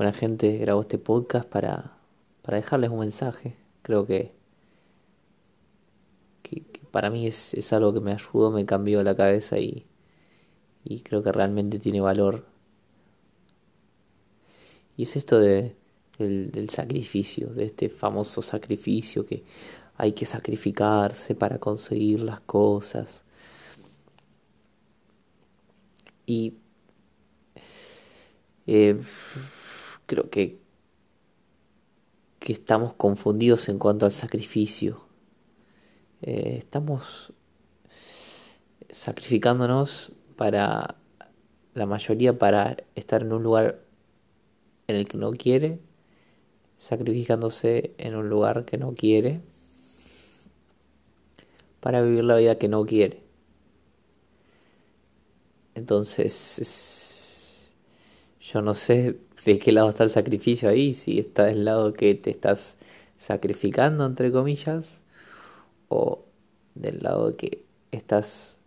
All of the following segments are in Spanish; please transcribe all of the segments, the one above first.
buena gente, grabo este podcast para, para dejarles un mensaje. Creo que, que, para mí es, es, algo que me ayudó, me cambió la cabeza y, y creo que realmente tiene valor. Y es esto de, del, del sacrificio, de este famoso sacrificio que hay que sacrificarse para conseguir las cosas. Y eh, creo que, que estamos confundidos en cuanto al sacrificio. Eh, estamos sacrificándonos para la mayoría para estar en un lugar en el que no quiere, sacrificándose en un lugar que no quiere, para vivir la vida que no quiere. Entonces, yo no sé de qué lado está el sacrificio ahí, si está del lado que te estás sacrificando, entre comillas, o del lado que estás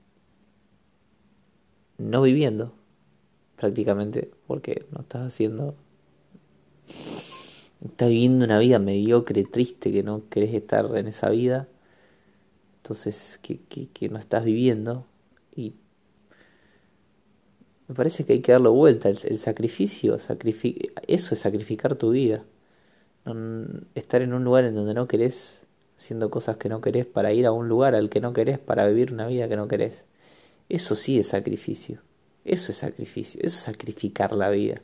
no viviendo, prácticamente, porque no estás haciendo... Estás viviendo una vida mediocre, triste, que no querés estar en esa vida. Entonces, que, que, que no estás viviendo me parece que hay que darle vuelta. El, sacrificio, eso es sacrificar tu vida. estar en un lugar en donde no querés, haciendo cosas que no querés, para ir a un lugar al que no querés, para vivir una vida que no querés. Eso sí es sacrificio. Eso es sacrificio. Eso es sacrificar la vida.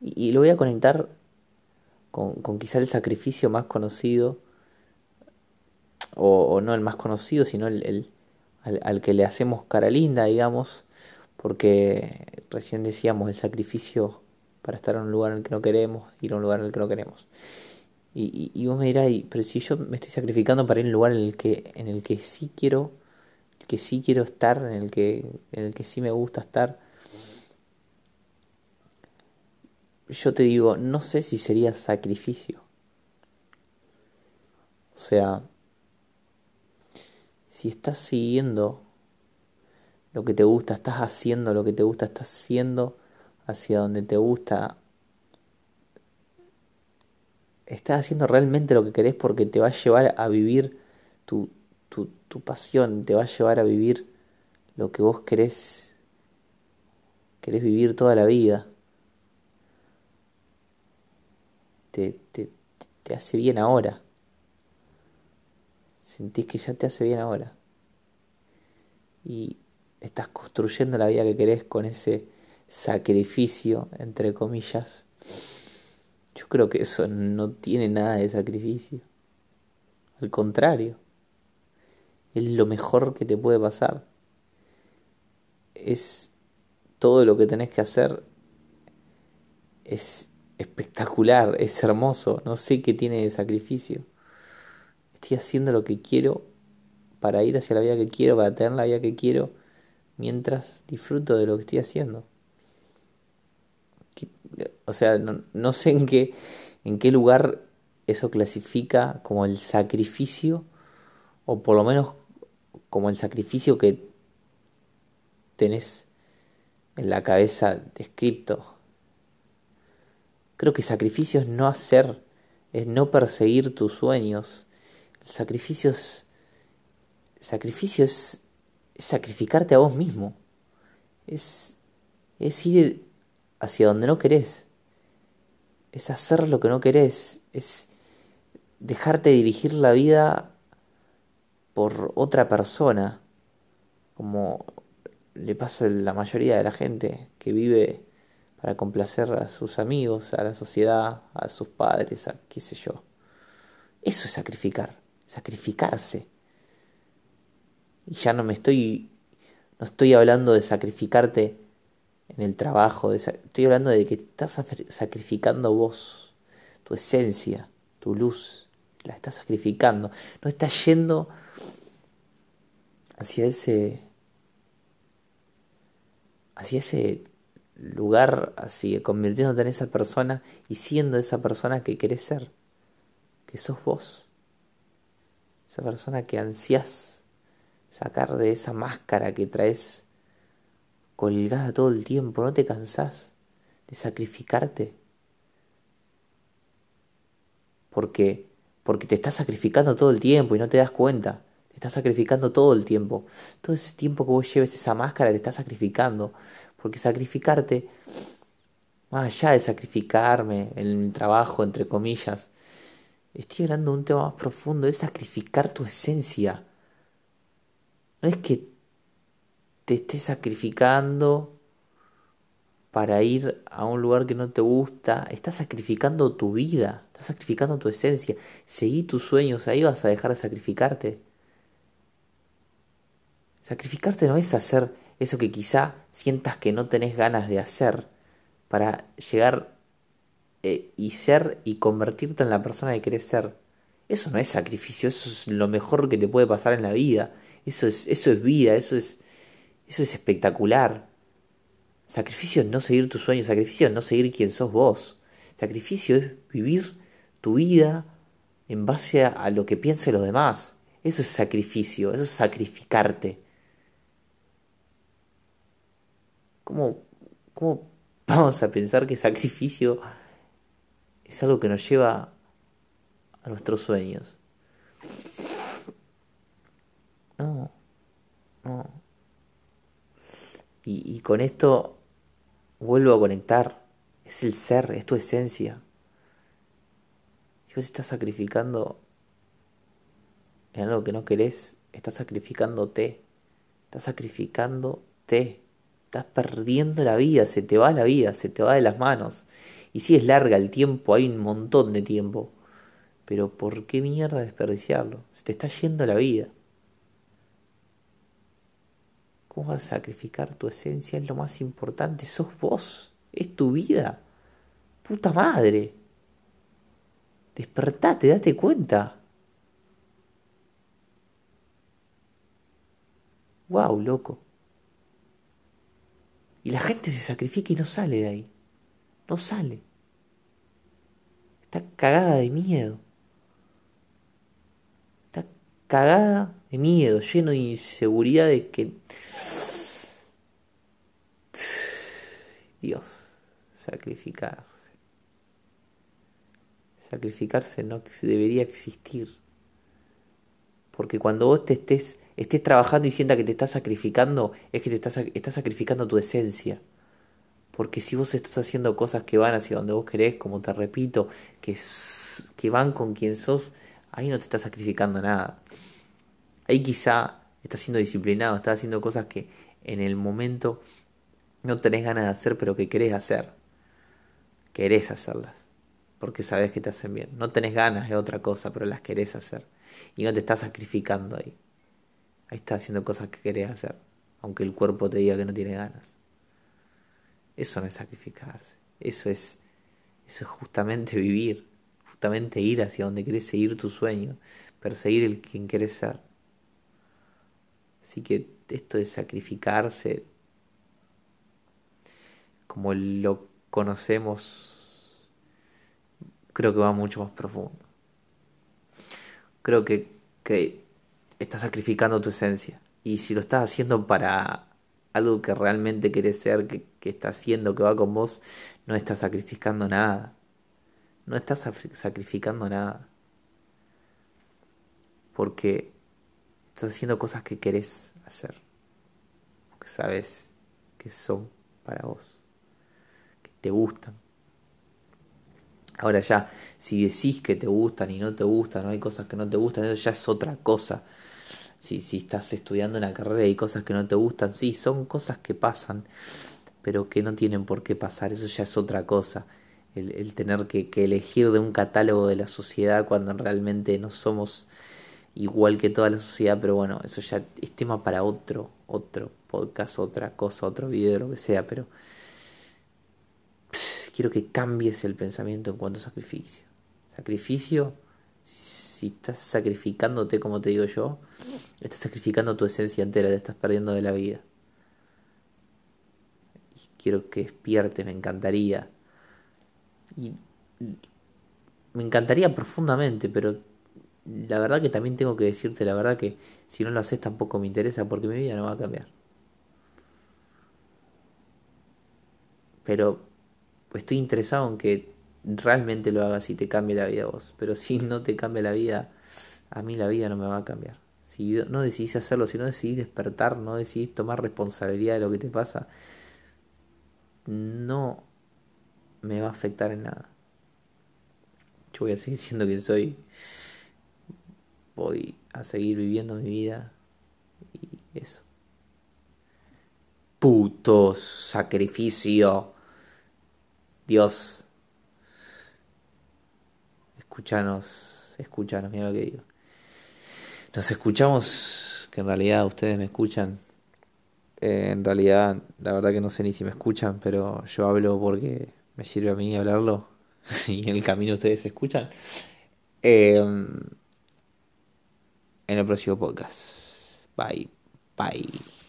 Y, lo voy a conectar con, con, quizá el sacrificio más conocido, o, no el más conocido, sino el al, que le hacemos cara linda, digamos, porque recién decíamos el sacrificio para estar en un lugar en el que no queremos, ir a un lugar en el que no queremos. Y, vos me dirás, pero si yo me estoy sacrificando para ir a un lugar en el que, en el que sí quiero, que sí quiero estar, en el que, en el que sí me gusta estar, yo te digo, no sé si sería sacrificio. O sea, si estás siguiendo lo que te gusta, estás haciendo lo que te gusta, estás haciendo hacia donde te gusta, estás haciendo realmente lo que querés porque te va a llevar a vivir tu, tu, tu pasión, te va a llevar a vivir lo que vos querés, querés vivir toda la vida. Te, te, te hace bien ahora. Sentís que ya te hace bien ahora. Y estás construyendo la vida que querés con ese sacrificio, entre comillas. Yo creo que eso no tiene nada de sacrificio. Al contrario, es lo mejor que te puede pasar. Es todo lo que tenés que hacer. Es espectacular, es hermoso. No sé qué tiene de sacrificio estoy haciendo lo que quiero para ir hacia la vida que quiero, para tener la vida que quiero, mientras disfruto de lo que estoy haciendo. O sea, no, sé en qué, en qué lugar eso clasifica como el sacrificio, o por lo menos como el sacrificio que tenés en la cabeza descrito. Creo que sacrificio es no hacer, es no perseguir tus sueños, el sacrificio es, es, sacrificarte a vos mismo. Es, es ir hacia donde no querés. Es hacer lo que no querés. Es dejarte dirigir la vida por otra persona. Como le pasa a la mayoría de la gente que vive para complacer a sus amigos, a la sociedad, a sus padres, a qué sé yo. Eso es sacrificar sacrificarse. Y ya no me estoy, no estoy hablando de sacrificarte en el trabajo, estoy hablando de que estás sacrificando vos, tu esencia, tu luz, la estás sacrificando. No estás yendo hacia ese, hacia ese lugar, así, convirtiéndote en esa persona y siendo esa persona que querés ser, que sos vos esa persona que ansias sacar de esa máscara que traes colgada todo el tiempo, no te cansás de sacrificarte. Porque, porque te estás sacrificando todo el tiempo y no te das cuenta. Te estás sacrificando todo el tiempo. Todo ese tiempo que vos lleves esa máscara te estás sacrificando. Porque sacrificarte, más allá de sacrificarme en el trabajo, entre comillas, estoy hablando de un tema más profundo, es sacrificar tu esencia. No es que te estés sacrificando para ir a un lugar que no te gusta, estás sacrificando tu vida, estás sacrificando tu esencia. Seguí tus sueños, ahí vas a dejar de sacrificarte. Sacrificarte no es hacer eso que quizá sientas que no tenés ganas de hacer para llegar eh, y ser y convertirte en la persona que querés ser. Eso no es sacrificio, eso es lo mejor que te puede pasar en la vida. Eso es, eso es vida, eso es, eso es espectacular. Sacrificio es no seguir tus sueños, sacrificio es no seguir quien sos vos. Sacrificio es vivir tu vida en base a, lo que piensen los demás. Eso es sacrificio, eso es sacrificarte. ¿Cómo, ¿Cómo vamos a pensar que sacrificio es algo que nos lleva a nuestros sueños? No, no. Y, con esto vuelvo a conectar. Es el ser, es tu esencia. Si vos estás sacrificando en algo que no querés, estás sacrificándote. Estás sacrificándote. Estás perdiendo la vida, se te va la vida, se te va de las manos. Y si es larga el tiempo, hay un montón de tiempo. Pero ¿por qué mierda desperdiciarlo? Se te está yendo la vida. ¿Cómo vas a sacrificar tu esencia? Es lo más importante. Sos vos. Es tu vida. Puta madre. Despertate, date cuenta. Wow, loco. Y la gente se sacrifica y no sale de ahí. No sale. Está cagada de miedo. Está cagada de miedo, lleno de inseguridades que Dios, sacrificarse. Sacrificarse no debería existir. Porque cuando vos te estés, estés trabajando y sienta que te estás sacrificando, es que te estás, estás sacrificando tu esencia. Porque si vos estás haciendo cosas que van hacia donde vos querés, como te repito, que, que van con quien sos, ahí no te estás sacrificando nada. Ahí quizá estás siendo disciplinado, estás haciendo cosas que en el momento no tenés ganas de hacer, pero que querés hacer. Querés hacerlas, porque sabes que te hacen bien. No tenés ganas de otra cosa, pero las querés hacer. Y no te estás sacrificando ahí. Ahí estás haciendo cosas que querés hacer, aunque el cuerpo te diga que no tiene ganas. Eso no es sacrificarse. Eso es, eso es justamente vivir, justamente ir hacia donde querés seguir tu sueño, perseguir el quien querés ser. Así que esto de sacrificarse como lo conocemos, creo que va mucho más profundo. Creo que, que estás sacrificando tu esencia. Y si lo estás haciendo para algo que realmente querés ser, que, que está haciendo, que va con vos, no estás sacrificando nada. No estás sacrificando nada. Porque estás haciendo cosas que querés hacer. Porque sabes que son para vos te gustan. Ahora ya, si decís que te gustan y no te gustan, no hay cosas que no te gustan, eso ya es otra cosa. Si, si estás estudiando una carrera y cosas que no te gustan, sí, son cosas que pasan, pero que no tienen por qué pasar, eso ya es otra cosa. El, tener que, que, elegir de un catálogo de la sociedad cuando realmente no somos igual que toda la sociedad, pero bueno, eso ya es tema para otro, otro podcast, otra cosa, otro video, lo que sea, pero quiero que cambies el pensamiento en cuanto a sacrificio. Sacrificio, si estás sacrificándote como te digo yo, estás sacrificando tu esencia entera, te estás perdiendo de la vida. Y quiero que despiertes, me encantaría. Y me encantaría profundamente, pero la verdad que también tengo que decirte la verdad que si no lo haces tampoco me interesa porque mi vida no va a cambiar. Pero estoy interesado en que realmente lo hagas y te cambie la vida a vos. Pero si no te cambia la vida, a mí la vida no me va a cambiar. Si no decidís hacerlo, si no decidís despertar, no decidís tomar responsabilidad de lo que te pasa, no me va a afectar en nada. Yo voy a seguir siendo quien soy. Voy a seguir viviendo mi vida. Y eso. Puto sacrificio. Dios. Escúchanos, escúchanos, mira lo que digo. Nos escuchamos, que en realidad ustedes me escuchan. Eh, en realidad, la verdad que no sé ni si me escuchan, pero yo hablo porque me sirve a mí hablarlo y en el camino ustedes escuchan. Em, en el próximo podcast. Bye, bye.